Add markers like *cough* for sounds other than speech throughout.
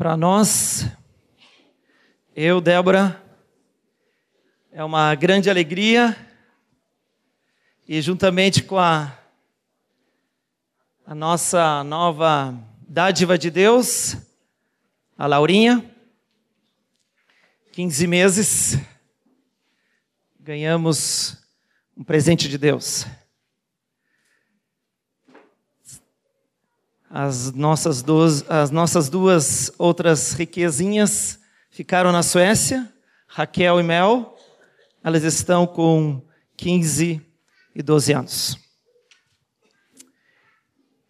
Para nós, eu, Débora, é uma grande alegria e juntamente com a, a nossa nova dádiva de Deus, a Laurinha, 15 meses, ganhamos um presente de Deus. As nossas, duas, as nossas duas outras riquezinhas ficaram na Suécia, Raquel e Mel. Elas estão com 15 e 12 anos.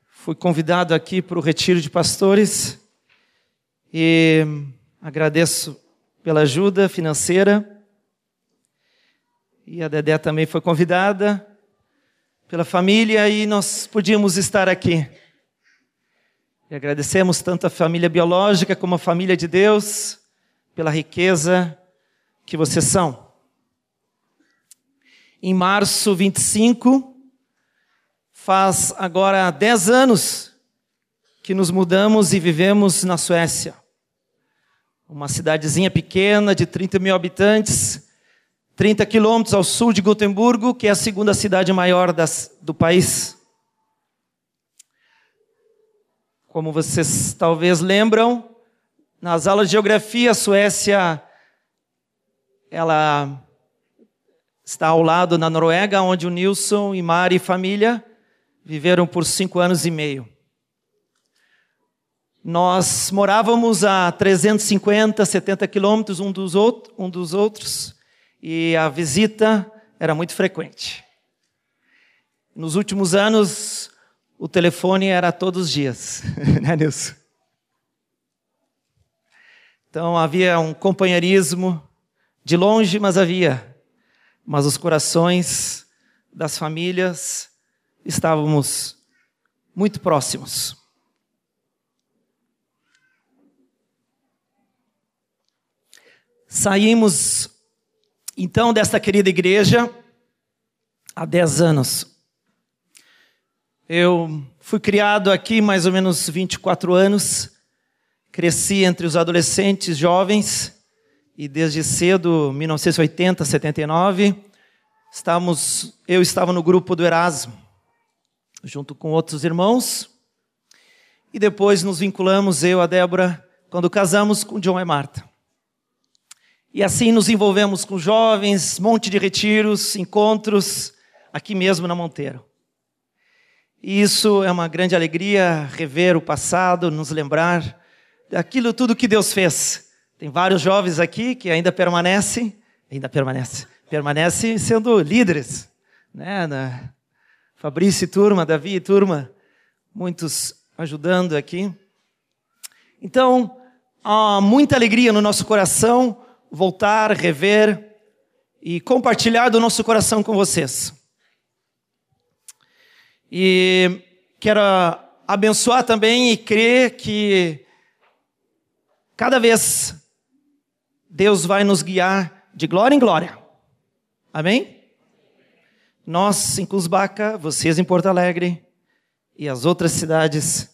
Fui convidado aqui para o retiro de pastores e agradeço pela ajuda financeira. E a Dedé também foi convidada pela família e nós podíamos estar aqui. E agradecemos tanto a família biológica como a família de Deus pela riqueza que vocês são. Em março 25, faz agora 10 anos que nos mudamos e vivemos na Suécia. Uma cidadezinha pequena de 30 mil habitantes, 30 quilômetros ao sul de Gotemburgo, que é a segunda cidade maior das, do país. Como vocês talvez lembram, nas aulas de geografia, a Suécia ela está ao lado na Noruega, onde o Nilson e Mari e família viveram por cinco anos e meio. Nós morávamos a 350, 70 quilômetros um dos, um dos outros e a visita era muito frequente. Nos últimos anos, o telefone era todos os dias, *laughs* né, Nilson? Então havia um companheirismo de longe, mas havia. Mas os corações das famílias estávamos muito próximos. Saímos então desta querida igreja há 10 anos. Eu fui criado aqui mais ou menos 24 anos, cresci entre os adolescentes jovens e desde cedo, 1980, 79, estávamos, eu estava no grupo do Erasmo, junto com outros irmãos, e depois nos vinculamos, eu, a Débora, quando casamos com John e Marta. E assim nos envolvemos com jovens, monte de retiros, encontros, aqui mesmo na Monteiro. E isso é uma grande alegria, rever o passado, nos lembrar daquilo tudo que Deus fez. Tem vários jovens aqui que ainda permanecem, ainda permanecem, permanecem sendo líderes, né? Na Fabrício e turma, Davi e turma, muitos ajudando aqui. Então, há muita alegria no nosso coração voltar, rever e compartilhar do nosso coração com vocês. E quero abençoar também e crer que cada vez Deus vai nos guiar de glória em glória. Amém? Nós em Cusbaca, vocês em Porto Alegre e as outras cidades,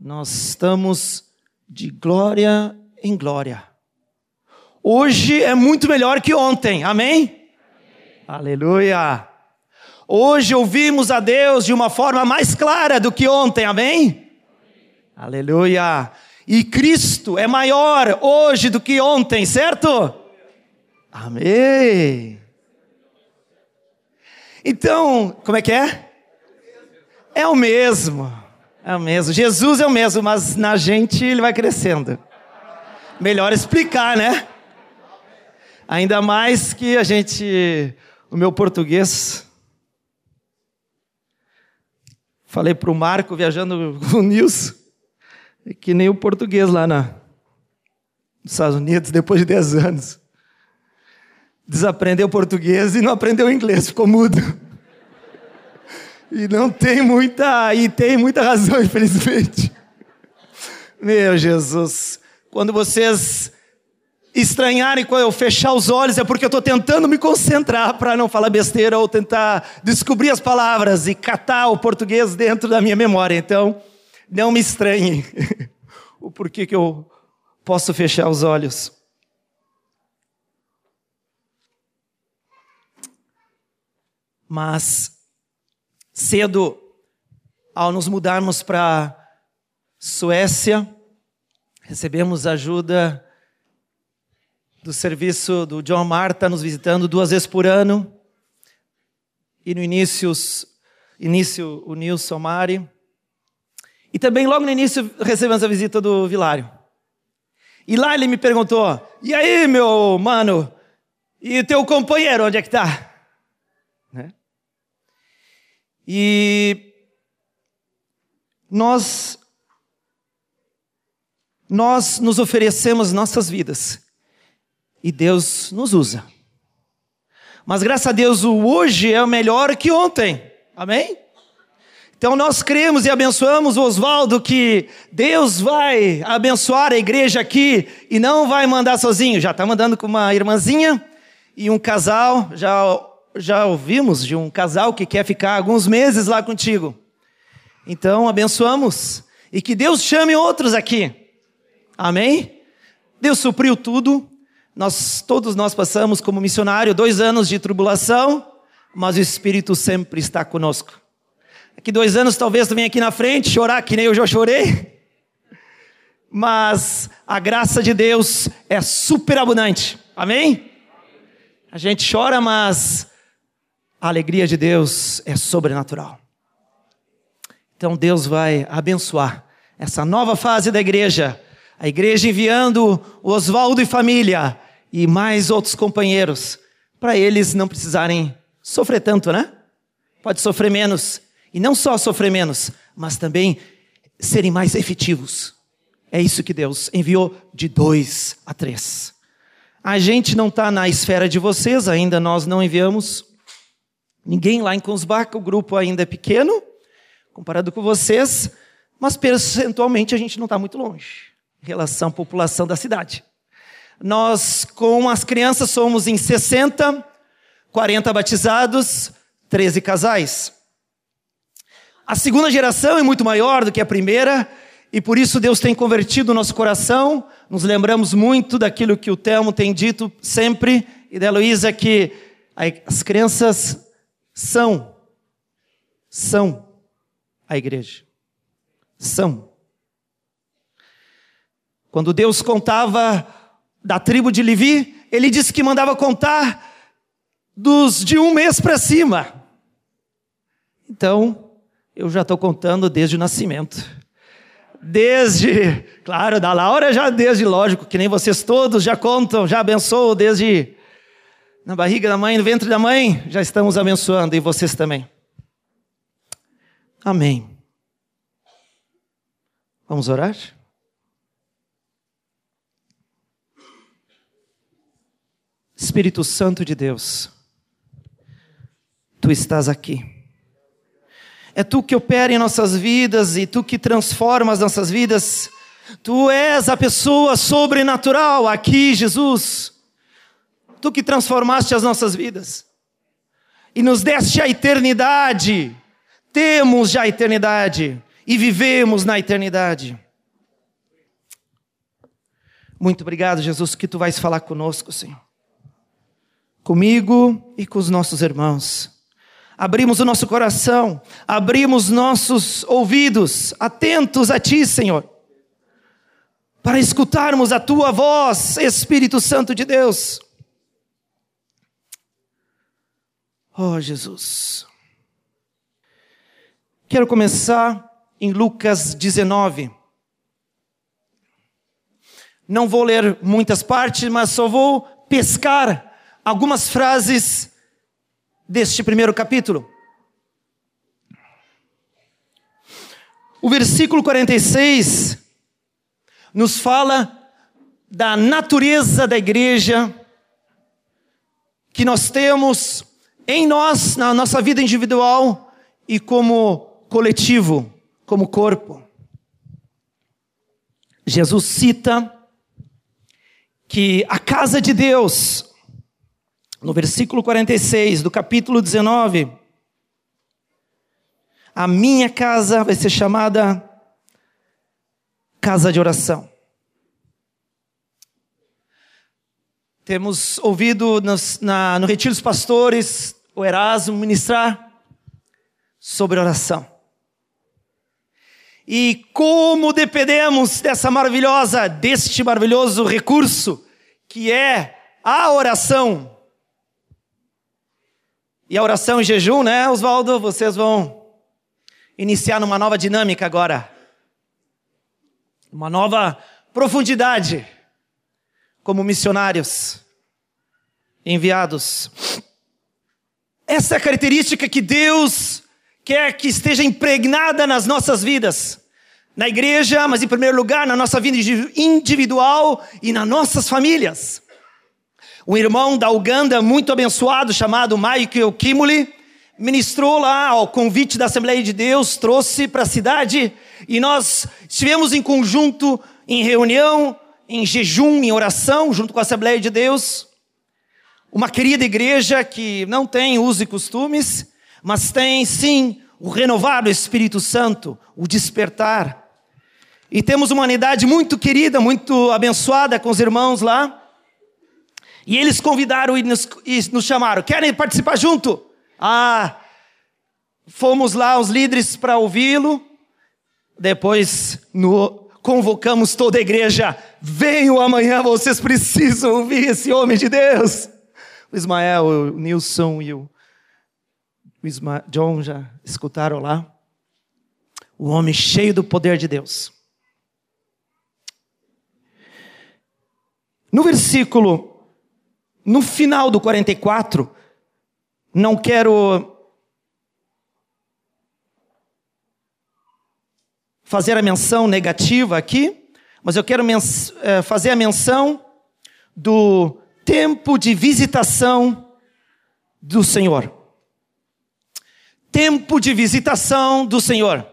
nós estamos de glória em glória. Hoje é muito melhor que ontem, amém? amém? Aleluia! Hoje ouvimos a Deus de uma forma mais clara do que ontem, amém? Aleluia! E Cristo é maior hoje do que ontem, certo? Amém! Então, como é que é? É o mesmo. É o mesmo. Jesus é o mesmo, mas na gente ele vai crescendo. Melhor explicar, né? Ainda mais que a gente. O meu português Falei para o Marco, viajando *laughs* com o Nilson, é que nem o português lá na, nos Estados Unidos, depois de 10 anos. Desaprendeu português e não aprendeu inglês, ficou mudo. E não tem muita, e tem muita razão, *laughs* infelizmente. Meu Jesus, quando vocês estranharem quando eu fechar os olhos, é porque eu estou tentando me concentrar para não falar besteira ou tentar descobrir as palavras e catar o português dentro da minha memória. Então, não me estranhe *laughs* o porquê que eu Posso fechar os olhos. Mas cedo, ao nos mudarmos para Suécia, recebemos ajuda do serviço do John Marta nos visitando duas vezes por ano. E no início, início o Nilson Mari. E também logo no início recebemos a visita do Vilário. E lá ele me perguntou: "E aí, meu mano, e teu companheiro onde é que tá?" Né? E nós nós nos oferecemos nossas vidas e Deus nos usa. Mas graças a Deus o hoje é melhor que ontem. Amém? Então nós cremos e abençoamos Oswaldo que Deus vai abençoar a igreja aqui e não vai mandar sozinho. Já está mandando com uma irmãzinha e um casal. Já, já ouvimos de um casal que quer ficar alguns meses lá contigo. Então abençoamos e que Deus chame outros aqui. Amém? Deus supriu tudo. Nós todos nós passamos como missionário dois anos de tribulação, mas o Espírito sempre está conosco. Aqui dois anos talvez também aqui na frente chorar que nem eu já chorei, mas a graça de Deus é superabundante. Amém? A gente chora, mas a alegria de Deus é sobrenatural. Então Deus vai abençoar essa nova fase da igreja. A igreja enviando Oswaldo e família e mais outros companheiros, para eles não precisarem sofrer tanto, né? Pode sofrer menos. E não só sofrer menos, mas também serem mais efetivos. É isso que Deus enviou de dois a três. A gente não está na esfera de vocês, ainda nós não enviamos ninguém lá em Consbach, o grupo ainda é pequeno, comparado com vocês, mas percentualmente a gente não está muito longe em relação à população da cidade. Nós, com as crianças, somos em 60, 40 batizados, 13 casais. A segunda geração é muito maior do que a primeira, e por isso Deus tem convertido o nosso coração. Nos lembramos muito daquilo que o Telmo tem dito sempre, e da Luísa, que as crianças são, são a igreja. São. Quando Deus contava da tribo de Levi, ele disse que mandava contar dos de um mês para cima. Então, eu já estou contando desde o nascimento. Desde, claro, da Laura já desde, lógico, que nem vocês todos já contam, já abençoam desde na barriga da mãe, no ventre da mãe, já estamos abençoando e vocês também. Amém. Vamos orar? Espírito Santo de Deus, tu estás aqui. É tu que opera em nossas vidas e tu que transforma as nossas vidas. Tu és a pessoa sobrenatural aqui, Jesus. Tu que transformaste as nossas vidas e nos deste a eternidade. Temos já a eternidade e vivemos na eternidade. Muito obrigado, Jesus, que tu vais falar conosco, Senhor comigo e com os nossos irmãos. Abrimos o nosso coração, abrimos nossos ouvidos, atentos a Ti, Senhor, para escutarmos a Tua voz, Espírito Santo de Deus. Oh, Jesus. Quero começar em Lucas 19. Não vou ler muitas partes, mas só vou pescar algumas frases deste primeiro capítulo. O versículo 46 nos fala da natureza da igreja que nós temos em nós, na nossa vida individual e como coletivo, como corpo. Jesus cita que a casa de Deus no versículo 46 do capítulo 19, a minha casa vai ser chamada casa de oração. Temos ouvido nos, na, no Retiro dos Pastores o Erasmo ministrar sobre oração. E como dependemos dessa maravilhosa, deste maravilhoso recurso que é a oração. E a oração em jejum, né, Oswaldo? Vocês vão iniciar numa nova dinâmica agora. Uma nova profundidade como missionários enviados. Essa é a característica que Deus quer que esteja impregnada nas nossas vidas. Na igreja, mas em primeiro lugar na nossa vida individual e nas nossas famílias. Um irmão da Uganda muito abençoado chamado Michael Kimuli ministrou lá ao convite da Assembleia de Deus, trouxe para a cidade e nós estivemos em conjunto em reunião em jejum, em oração, junto com a Assembleia de Deus. Uma querida igreja que não tem usos e costumes, mas tem sim o renovar do Espírito Santo, o despertar. E temos uma unidade muito querida, muito abençoada com os irmãos lá. E eles convidaram e nos, e nos chamaram: querem participar junto? Ah, fomos lá, os líderes, para ouvi-lo. Depois, no convocamos toda a igreja, venham amanhã, vocês precisam ouvir esse homem de Deus. O Ismael, o Nilson e o, o Isma, John já escutaram lá. O homem cheio do poder de Deus. No versículo, no final do 44, não quero fazer a menção negativa aqui, mas eu quero é, fazer a menção do tempo de visitação do Senhor. Tempo de visitação do Senhor.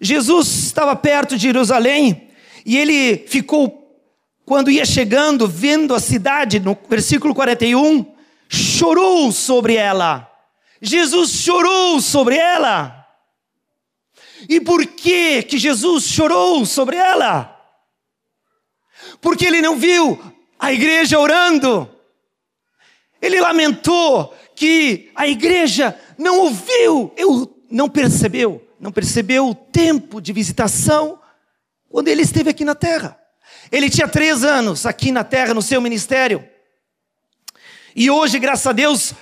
Jesus estava perto de Jerusalém e ele ficou, quando ia chegando, vendo a cidade, no versículo 41, chorou sobre ela. Jesus chorou sobre ela. E por que que Jesus chorou sobre ela? Porque ele não viu a igreja orando. Ele lamentou que a igreja não ouviu, eu não percebeu, não percebeu o tempo de visitação quando ele esteve aqui na terra. Ele tinha três anos aqui na terra no seu ministério. E hoje, graças a Deus,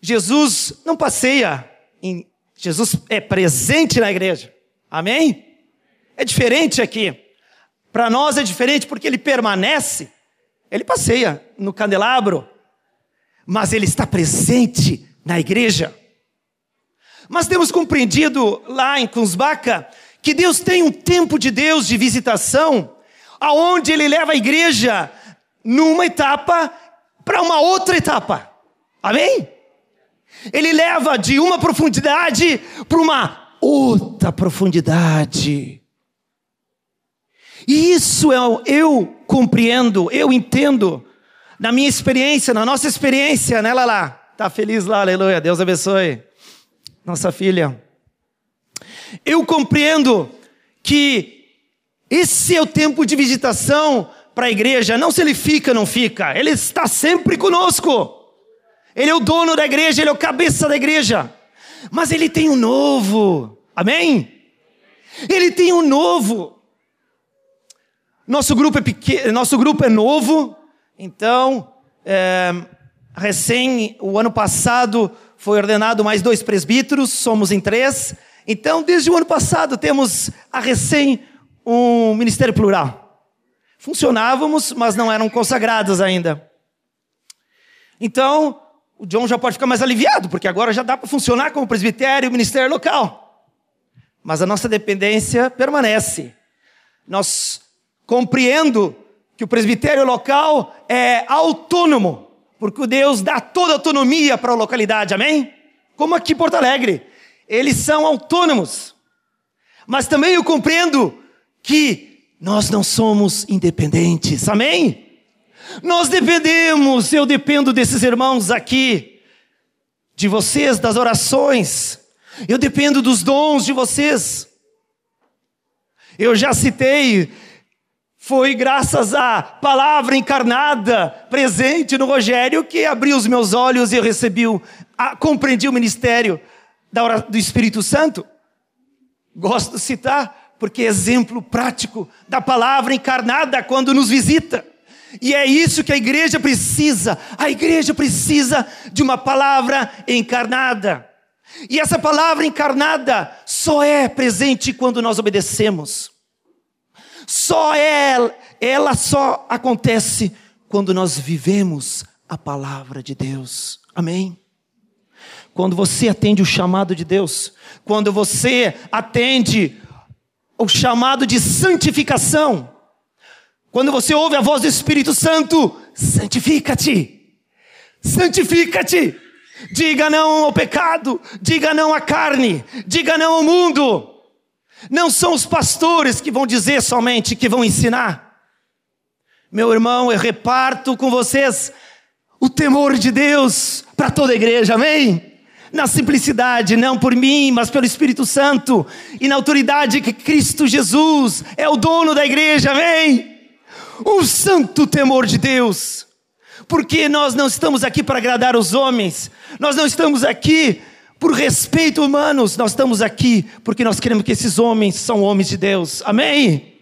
Jesus não passeia, em, Jesus é presente na igreja. Amém? É diferente aqui. Para nós é diferente porque ele permanece, ele passeia no candelabro, mas ele está presente na igreja. Mas temos compreendido lá em Kunzbaka que Deus tem um tempo de Deus de visitação, aonde ele leva a igreja numa etapa para uma outra etapa. Amém? Ele leva de uma profundidade para uma outra profundidade. E isso é eu compreendo, eu entendo, na minha experiência, na nossa experiência, né, Lala? Tá feliz lá, aleluia, Deus abençoe. Nossa filha. Eu compreendo que esse é o tempo de visitação para a igreja, não se ele fica, não fica, ele está sempre conosco. Ele é o dono da igreja, ele é o cabeça da igreja. Mas ele tem um novo. Amém? Ele tem um novo. Nosso grupo é pequeno, nosso grupo é novo, então é, recém o ano passado foi ordenado mais dois presbíteros, somos em três. Então, desde o ano passado temos a recém um ministério plural. Funcionávamos, mas não eram consagrados ainda. Então, o John já pode ficar mais aliviado, porque agora já dá para funcionar como presbitério e ministério local mas a nossa dependência permanece. Nós compreendo que o presbitério local é autônomo, porque Deus dá toda a autonomia para a localidade, amém? Como aqui em Porto Alegre, eles são autônomos. Mas também eu compreendo que nós não somos independentes, amém? Nós dependemos, eu dependo desses irmãos aqui, de vocês, das orações, eu dependo dos dons de vocês. Eu já citei Foi graças à palavra encarnada presente no Rogério que abriu os meus olhos e eu recebi, a, compreendi o ministério da, do Espírito Santo. Gosto de citar porque é exemplo prático da palavra encarnada quando nos visita. E é isso que a igreja precisa. A igreja precisa de uma palavra encarnada. E essa palavra encarnada só é presente quando nós obedecemos. Só é, ela só acontece quando nós vivemos a palavra de Deus. Amém? Quando você atende o chamado de Deus, quando você atende o chamado de santificação, quando você ouve a voz do Espírito Santo, santifica-te, santifica-te. Diga não ao pecado, diga não à carne, diga não ao mundo. Não são os pastores que vão dizer somente, que vão ensinar. Meu irmão, eu reparto com vocês o temor de Deus para toda a igreja, amém? Na simplicidade, não por mim, mas pelo Espírito Santo, e na autoridade que Cristo Jesus é o dono da igreja, amém? Um santo temor de Deus, porque nós não estamos aqui para agradar os homens, nós não estamos aqui por respeito humanos, nós estamos aqui porque nós queremos que esses homens são homens de Deus. Amém?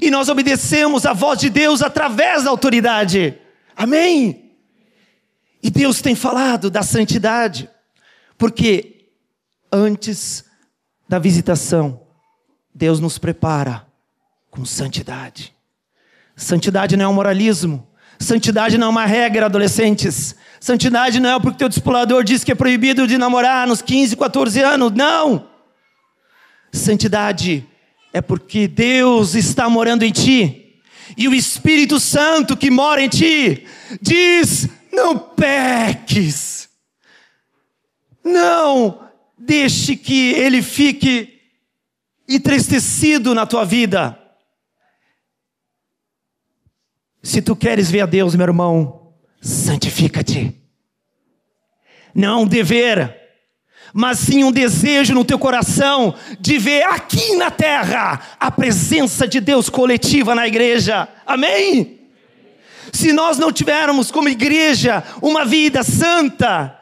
E nós obedecemos a voz de Deus através da autoridade. Amém? E Deus tem falado da santidade, porque antes da visitação, Deus nos prepara com santidade. Santidade não é um moralismo, Santidade não é uma regra, adolescentes. Santidade não é porque teu discipulador diz que é proibido de namorar nos 15, 14 anos. Não! Santidade é porque Deus está morando em ti. E o Espírito Santo que mora em ti diz: não peques. Não deixe que ele fique entristecido na tua vida. Se tu queres ver a Deus, meu irmão, santifica-te. Não um dever, mas sim um desejo no teu coração de ver aqui na terra a presença de Deus coletiva na igreja. Amém? Se nós não tivermos como igreja uma vida santa,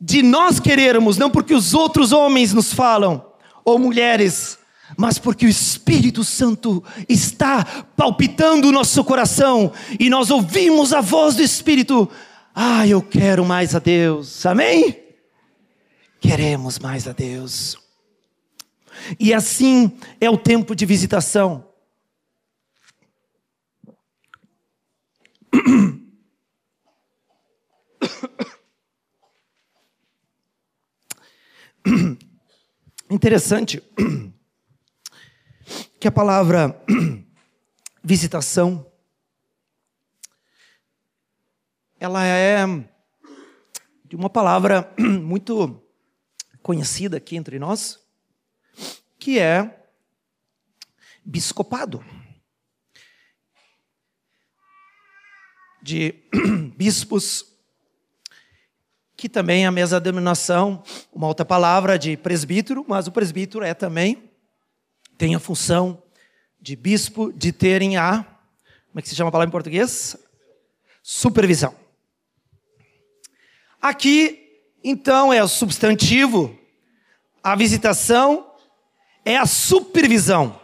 de nós querermos, não porque os outros homens nos falam, ou mulheres, mas porque o Espírito Santo está palpitando o nosso coração e nós ouvimos a voz do Espírito. Ah, eu quero mais a Deus. Amém? Queremos mais a Deus. E assim é o tempo de visitação. Interessante que a palavra *clears throat* visitação ela é de uma palavra *clears throat* muito conhecida aqui entre nós, que é biscopado. De *clears throat* bispos, que também é a mesma denominação, uma outra palavra de presbítero, mas o presbítero é também tem a função de bispo de terem a, como é que se chama a palavra em português? Supervisão. Aqui, então, é o substantivo, a visitação é a supervisão.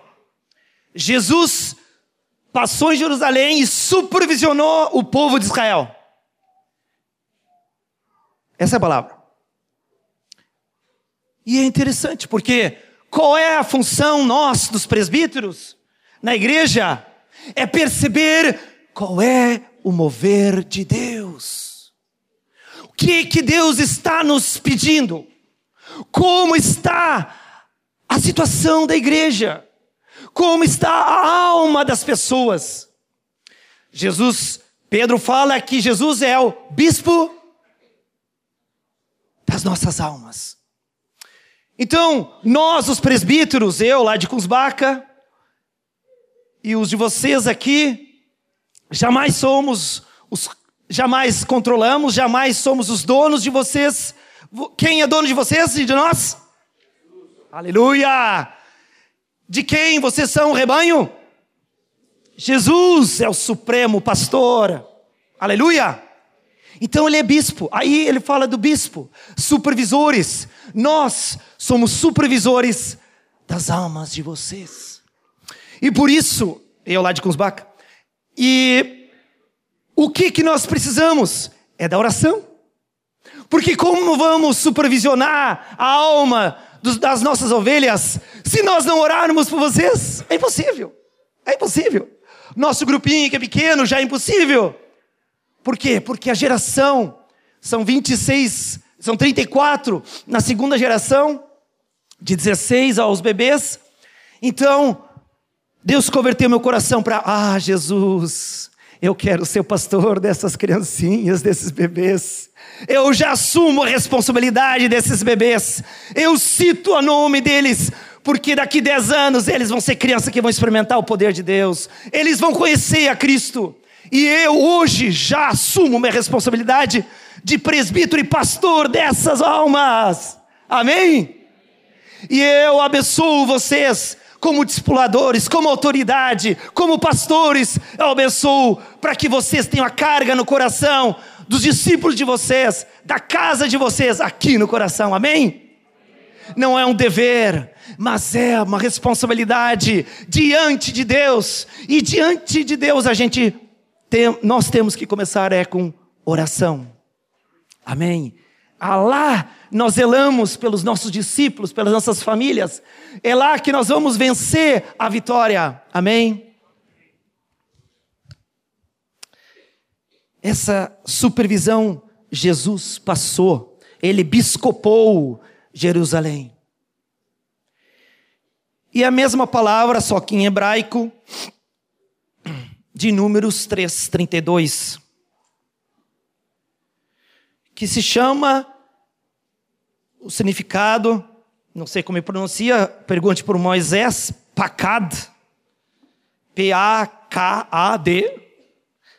Jesus passou em Jerusalém e supervisionou o povo de Israel. Essa é a palavra. E é interessante, porque qual é a função nós, dos presbíteros, na igreja? É perceber qual é o mover de Deus. O que que Deus está nos pedindo? Como está a situação da igreja? Como está a alma das pessoas? Jesus, Pedro fala que Jesus é o bispo das nossas almas. Então, nós, os presbíteros, eu lá de Cusbaca, e os de vocês aqui, jamais somos os, jamais controlamos, jamais somos os donos de vocês. Quem é dono de vocês e de nós? Aleluia! De quem vocês são o rebanho? Jesus é o supremo pastor. Aleluia! Então ele é bispo. Aí ele fala do bispo, supervisores. Nós somos supervisores das almas de vocês. E por isso, eu lá de Kunzbach, e o que que nós precisamos? É da oração. Porque como vamos supervisionar a alma dos, das nossas ovelhas se nós não orarmos por vocês? É impossível. É impossível. Nosso grupinho que é pequeno já é impossível. Por quê? Porque a geração são 26, são 34 na segunda geração, de 16 aos bebês. Então, Deus converteu meu coração para, ah, Jesus, eu quero ser o pastor dessas criancinhas, desses bebês. Eu já assumo a responsabilidade desses bebês. Eu cito o nome deles, porque daqui 10 anos eles vão ser crianças que vão experimentar o poder de Deus. Eles vão conhecer a Cristo. E eu hoje já assumo minha responsabilidade de presbítero e pastor dessas almas. Amém? E eu abençoo vocês como discipuladores, como autoridade, como pastores. Eu abençoo para que vocês tenham a carga no coração dos discípulos de vocês, da casa de vocês, aqui no coração. Amém? Não é um dever, mas é uma responsabilidade diante de Deus. E diante de Deus a gente tem, nós temos que começar é com oração. Amém. Ah, lá nós zelamos pelos nossos discípulos, pelas nossas famílias. É lá que nós vamos vencer a vitória. Amém. Essa supervisão Jesus passou. Ele biscopou Jerusalém. E a mesma palavra, só que em hebraico, de Números 3, 32, que se chama o significado, não sei como pronuncia, pergunte por Moisés, Pacad, P-A-K-A-D.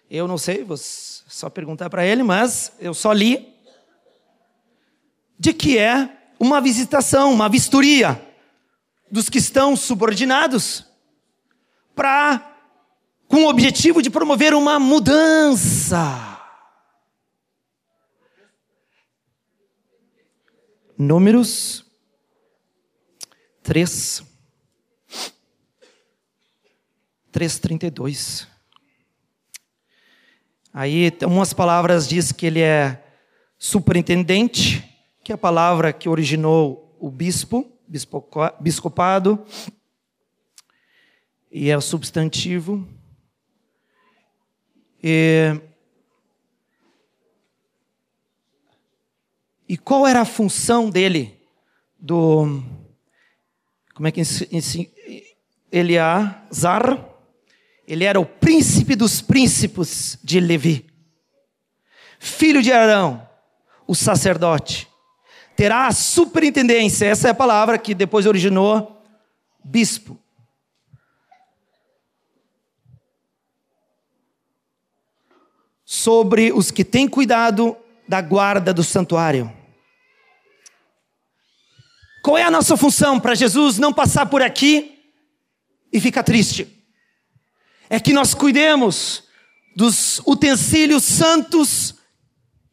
Eu não sei, vou só perguntar para ele, mas eu só li. De que é uma visitação, uma vistoria dos que estão subordinados para com o objetivo de promover uma mudança. Números 3, 3,32. Aí, umas palavras diz que ele é superintendente, que é a palavra que originou o bispo, biscopado, e é o substantivo. E, e qual era a função dele? Do. Como é que Eleazar? Ele era o príncipe dos príncipes de Levi, filho de Arão, o sacerdote. Terá a superintendência, essa é a palavra que depois originou bispo. Sobre os que têm cuidado da guarda do santuário. Qual é a nossa função para Jesus não passar por aqui e ficar triste? É que nós cuidemos dos utensílios santos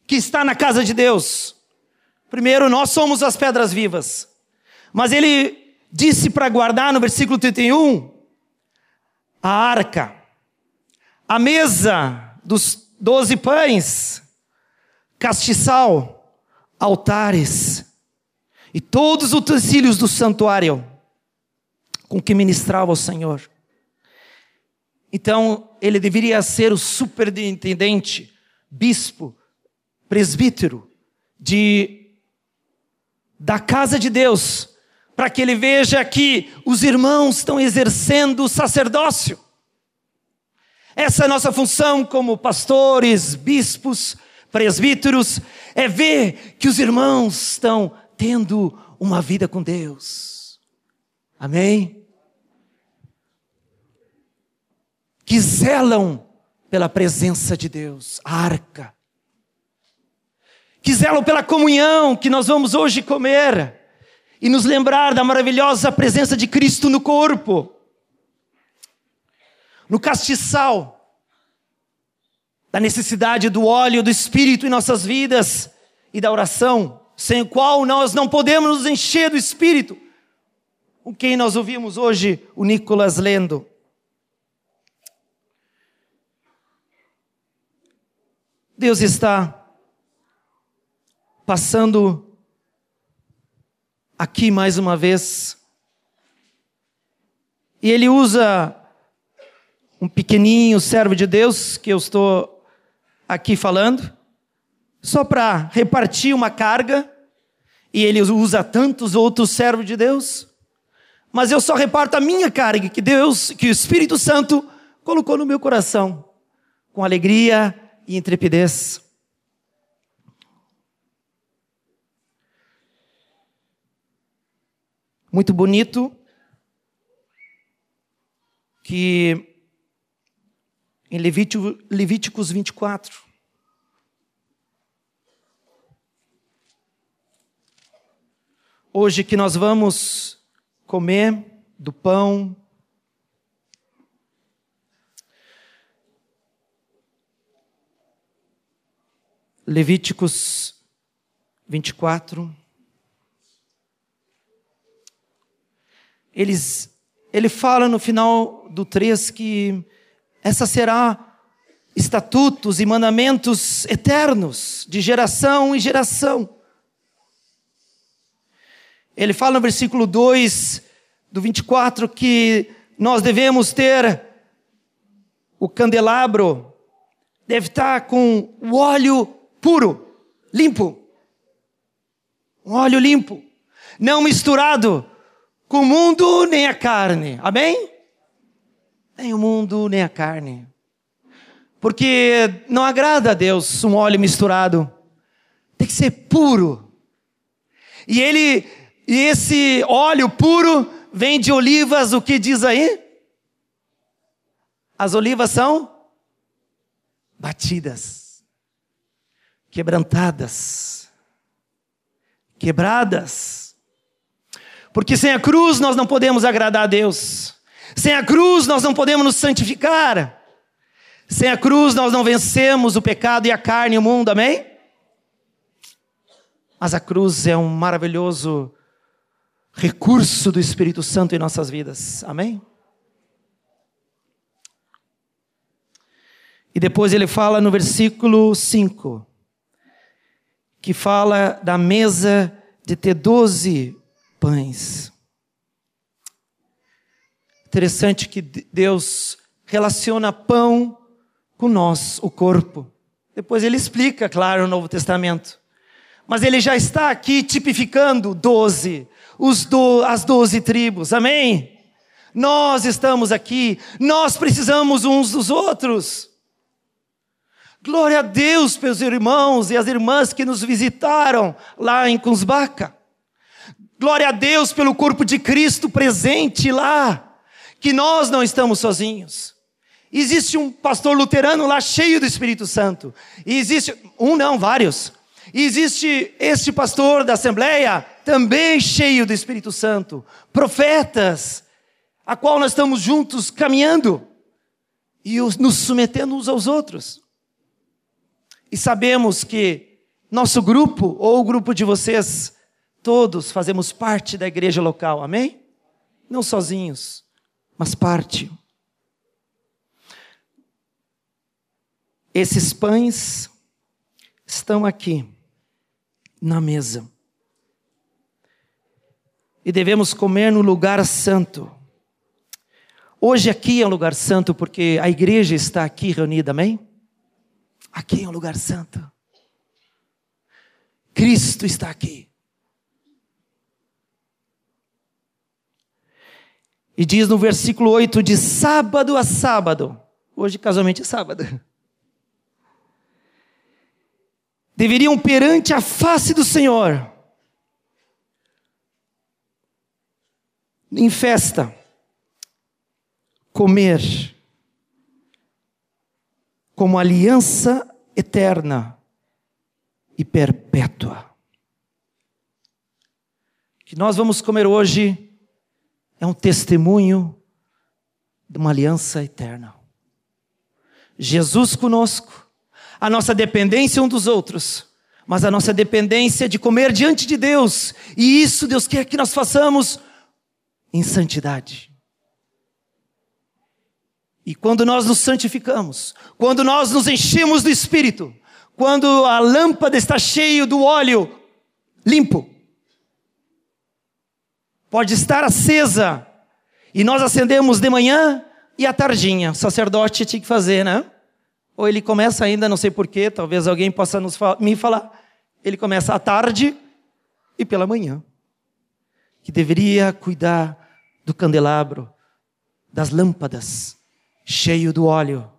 que está na casa de Deus. Primeiro, nós somos as pedras vivas. Mas ele disse para guardar no versículo 31 a arca, a mesa dos doze pães, castiçal, altares e todos os utensílios do santuário com que ministrava o Senhor. Então, ele deveria ser o superintendente, bispo, presbítero de da casa de Deus, para que ele veja que os irmãos estão exercendo o sacerdócio. Essa é a nossa função como pastores, bispos, presbíteros, é ver que os irmãos estão tendo uma vida com Deus. Amém? Que zelam pela presença de Deus, a arca. Que zelam pela comunhão que nós vamos hoje comer e nos lembrar da maravilhosa presença de Cristo no corpo. No castiçal, da necessidade do óleo do Espírito em nossas vidas e da oração, sem o qual nós não podemos nos encher do Espírito. O quem nós ouvimos hoje, o Nicolas lendo. Deus está passando aqui mais uma vez. E ele usa um pequenininho servo de Deus, que eu estou aqui falando, só para repartir uma carga, e ele usa tantos outros servos de Deus, mas eu só reparto a minha carga que Deus, que o Espírito Santo colocou no meu coração, com alegria e intrepidez. Muito bonito que em Levítico, Levíticos 24, hoje que nós vamos comer do pão Levíticos 24. Eles, ele fala no final do 3 que essa será estatutos e mandamentos eternos, de geração em geração. Ele fala no versículo 2 do 24 que nós devemos ter o candelabro, deve estar com o óleo puro, limpo. Um óleo limpo, não misturado com o mundo nem a carne. Amém? Nem o mundo nem a carne. Porque não agrada a Deus um óleo misturado. Tem que ser puro. E ele e esse óleo puro vem de olivas, o que diz aí? As olivas são batidas quebrantadas, quebradas. Porque sem a cruz nós não podemos agradar a Deus. Sem a cruz nós não podemos nos santificar. Sem a cruz nós não vencemos o pecado e a carne e o mundo, amém? Mas a cruz é um maravilhoso recurso do Espírito Santo em nossas vidas, amém? E depois ele fala no versículo 5: que fala da mesa de ter doze pães. Interessante que Deus relaciona pão com nós, o corpo. Depois ele explica, claro, no Novo Testamento. Mas ele já está aqui tipificando doze, do, as doze tribos, amém? Nós estamos aqui, nós precisamos uns dos outros. Glória a Deus pelos irmãos e as irmãs que nos visitaram lá em Cusbaca. Glória a Deus pelo corpo de Cristo presente lá, que nós não estamos sozinhos. Existe um pastor luterano lá cheio do Espírito Santo. E existe um não, vários. E existe este pastor da Assembleia também cheio do Espírito Santo. Profetas, a qual nós estamos juntos caminhando e nos submetendo uns aos outros. E sabemos que nosso grupo, ou o grupo de vocês, todos fazemos parte da igreja local, amém? Não sozinhos, mas parte. Esses pães estão aqui, na mesa. E devemos comer no lugar santo. Hoje aqui é um lugar santo porque a igreja está aqui reunida, amém? Aqui é um lugar santo. Cristo está aqui. E diz no versículo 8: de sábado a sábado, hoje casualmente é sábado, *laughs* deveriam perante a face do Senhor, em festa, comer como aliança eterna e perpétua. Que nós vamos comer hoje é um testemunho de uma aliança eterna. Jesus conosco, a nossa dependência um dos outros, mas a nossa dependência de comer diante de Deus, e isso Deus quer que nós façamos em santidade. E quando nós nos santificamos, quando nós nos enchemos do Espírito, quando a lâmpada está cheia do óleo limpo, pode estar acesa, e nós acendemos de manhã e à tardinha. O sacerdote tinha que fazer, né? Ou ele começa ainda, não sei porquê, talvez alguém possa nos, me falar. Ele começa à tarde e pela manhã. Que deveria cuidar do candelabro, das lâmpadas, cheio do óleo.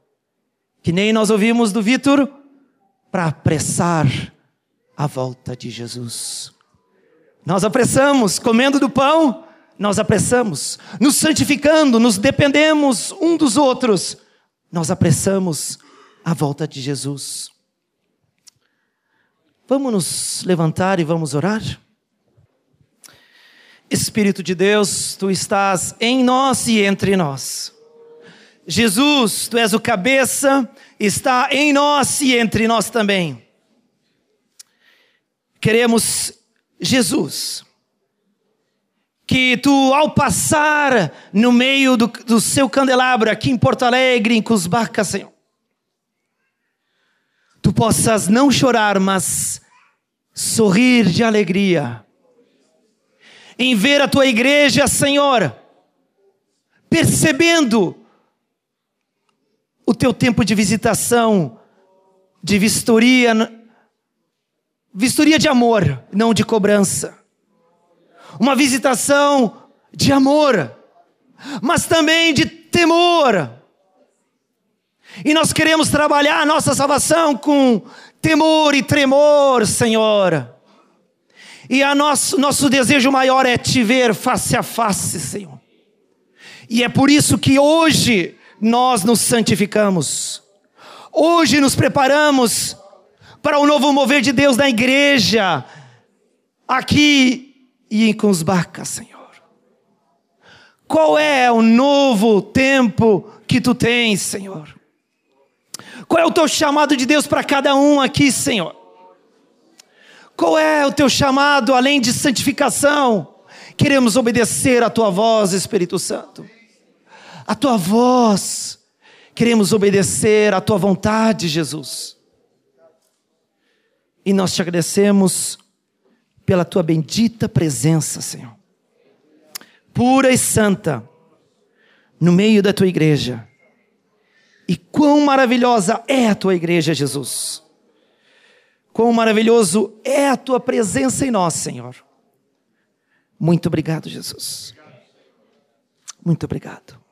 Que nem nós ouvimos do Vitor, para apressar a volta de Jesus. Nós apressamos, comendo do pão, nós apressamos, nos santificando, nos dependemos um dos outros, nós apressamos a volta de Jesus. Vamos nos levantar e vamos orar? Espírito de Deus, tu estás em nós e entre nós. Jesus, tu és o cabeça, está em nós e entre nós também. Queremos Jesus, que tu, ao passar no meio do, do seu candelabro aqui em Porto Alegre, em Cusbaca, Senhor, tu possas não chorar, mas sorrir de alegria. Em ver a tua igreja, Senhor, percebendo o teu tempo de visitação, de vistoria, vistoria de amor, não de cobrança. Uma visitação de amor, mas também de temor. E nós queremos trabalhar a nossa salvação com temor e tremor, Senhor. E a nosso, nosso desejo maior é te ver face a face, Senhor. E é por isso que hoje nós nos santificamos. Hoje nos preparamos para o novo mover de Deus na igreja, aqui e em Cusbaca, Senhor. Qual é o novo tempo que tu tens, Senhor? Qual é o teu chamado de Deus para cada um aqui, Senhor? Qual é o teu chamado além de santificação? Queremos obedecer a tua voz, Espírito Santo. A tua voz. Queremos obedecer a tua vontade, Jesus. E nós te agradecemos pela tua bendita presença, Senhor. Pura e santa, no meio da tua igreja. E quão maravilhosa é a tua igreja, Jesus. Quão maravilhoso é a tua presença em nós, Senhor. Muito obrigado, Jesus. Muito obrigado.